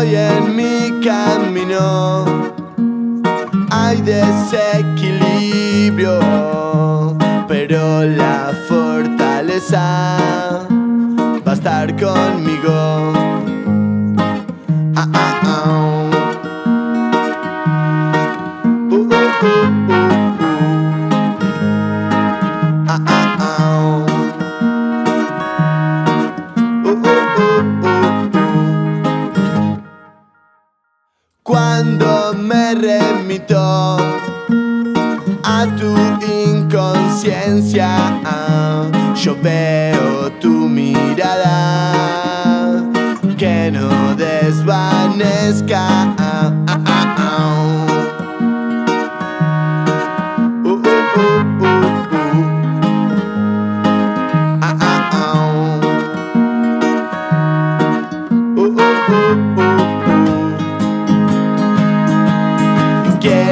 voy en mi camino hay desequilibrio, pero la fortaleza va a estar conmigo. Remito a tu inconsciencia, yo veo tu mirada que no desvanezca.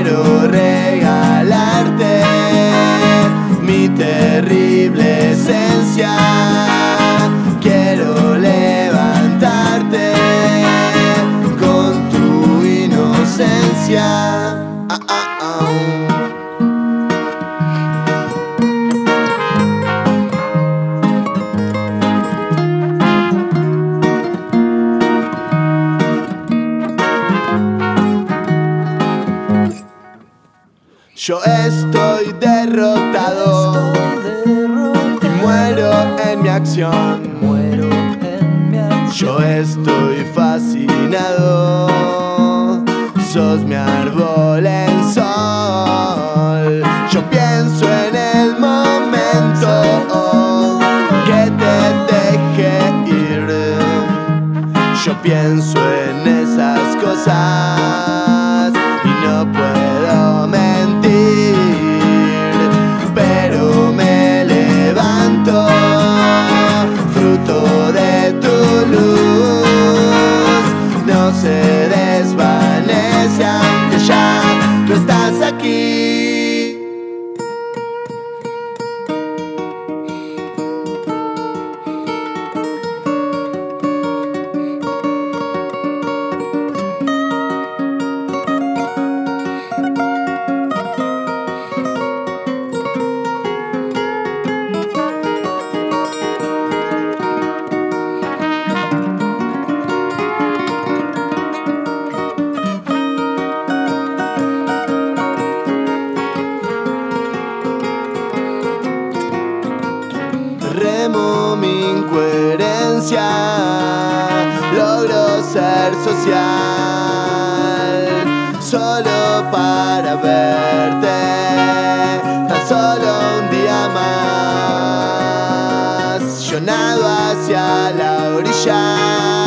Quiero regalarte Yo estoy derrotado y muero en mi acción. Muero en mi acción. Yo estoy fascinado, sos mi árbol en sol. Yo pienso en el momento que te deje ir. Yo pienso en esas cosas me. Logro ser social, solo para verte, tan solo un día más. Yo hacia la orilla,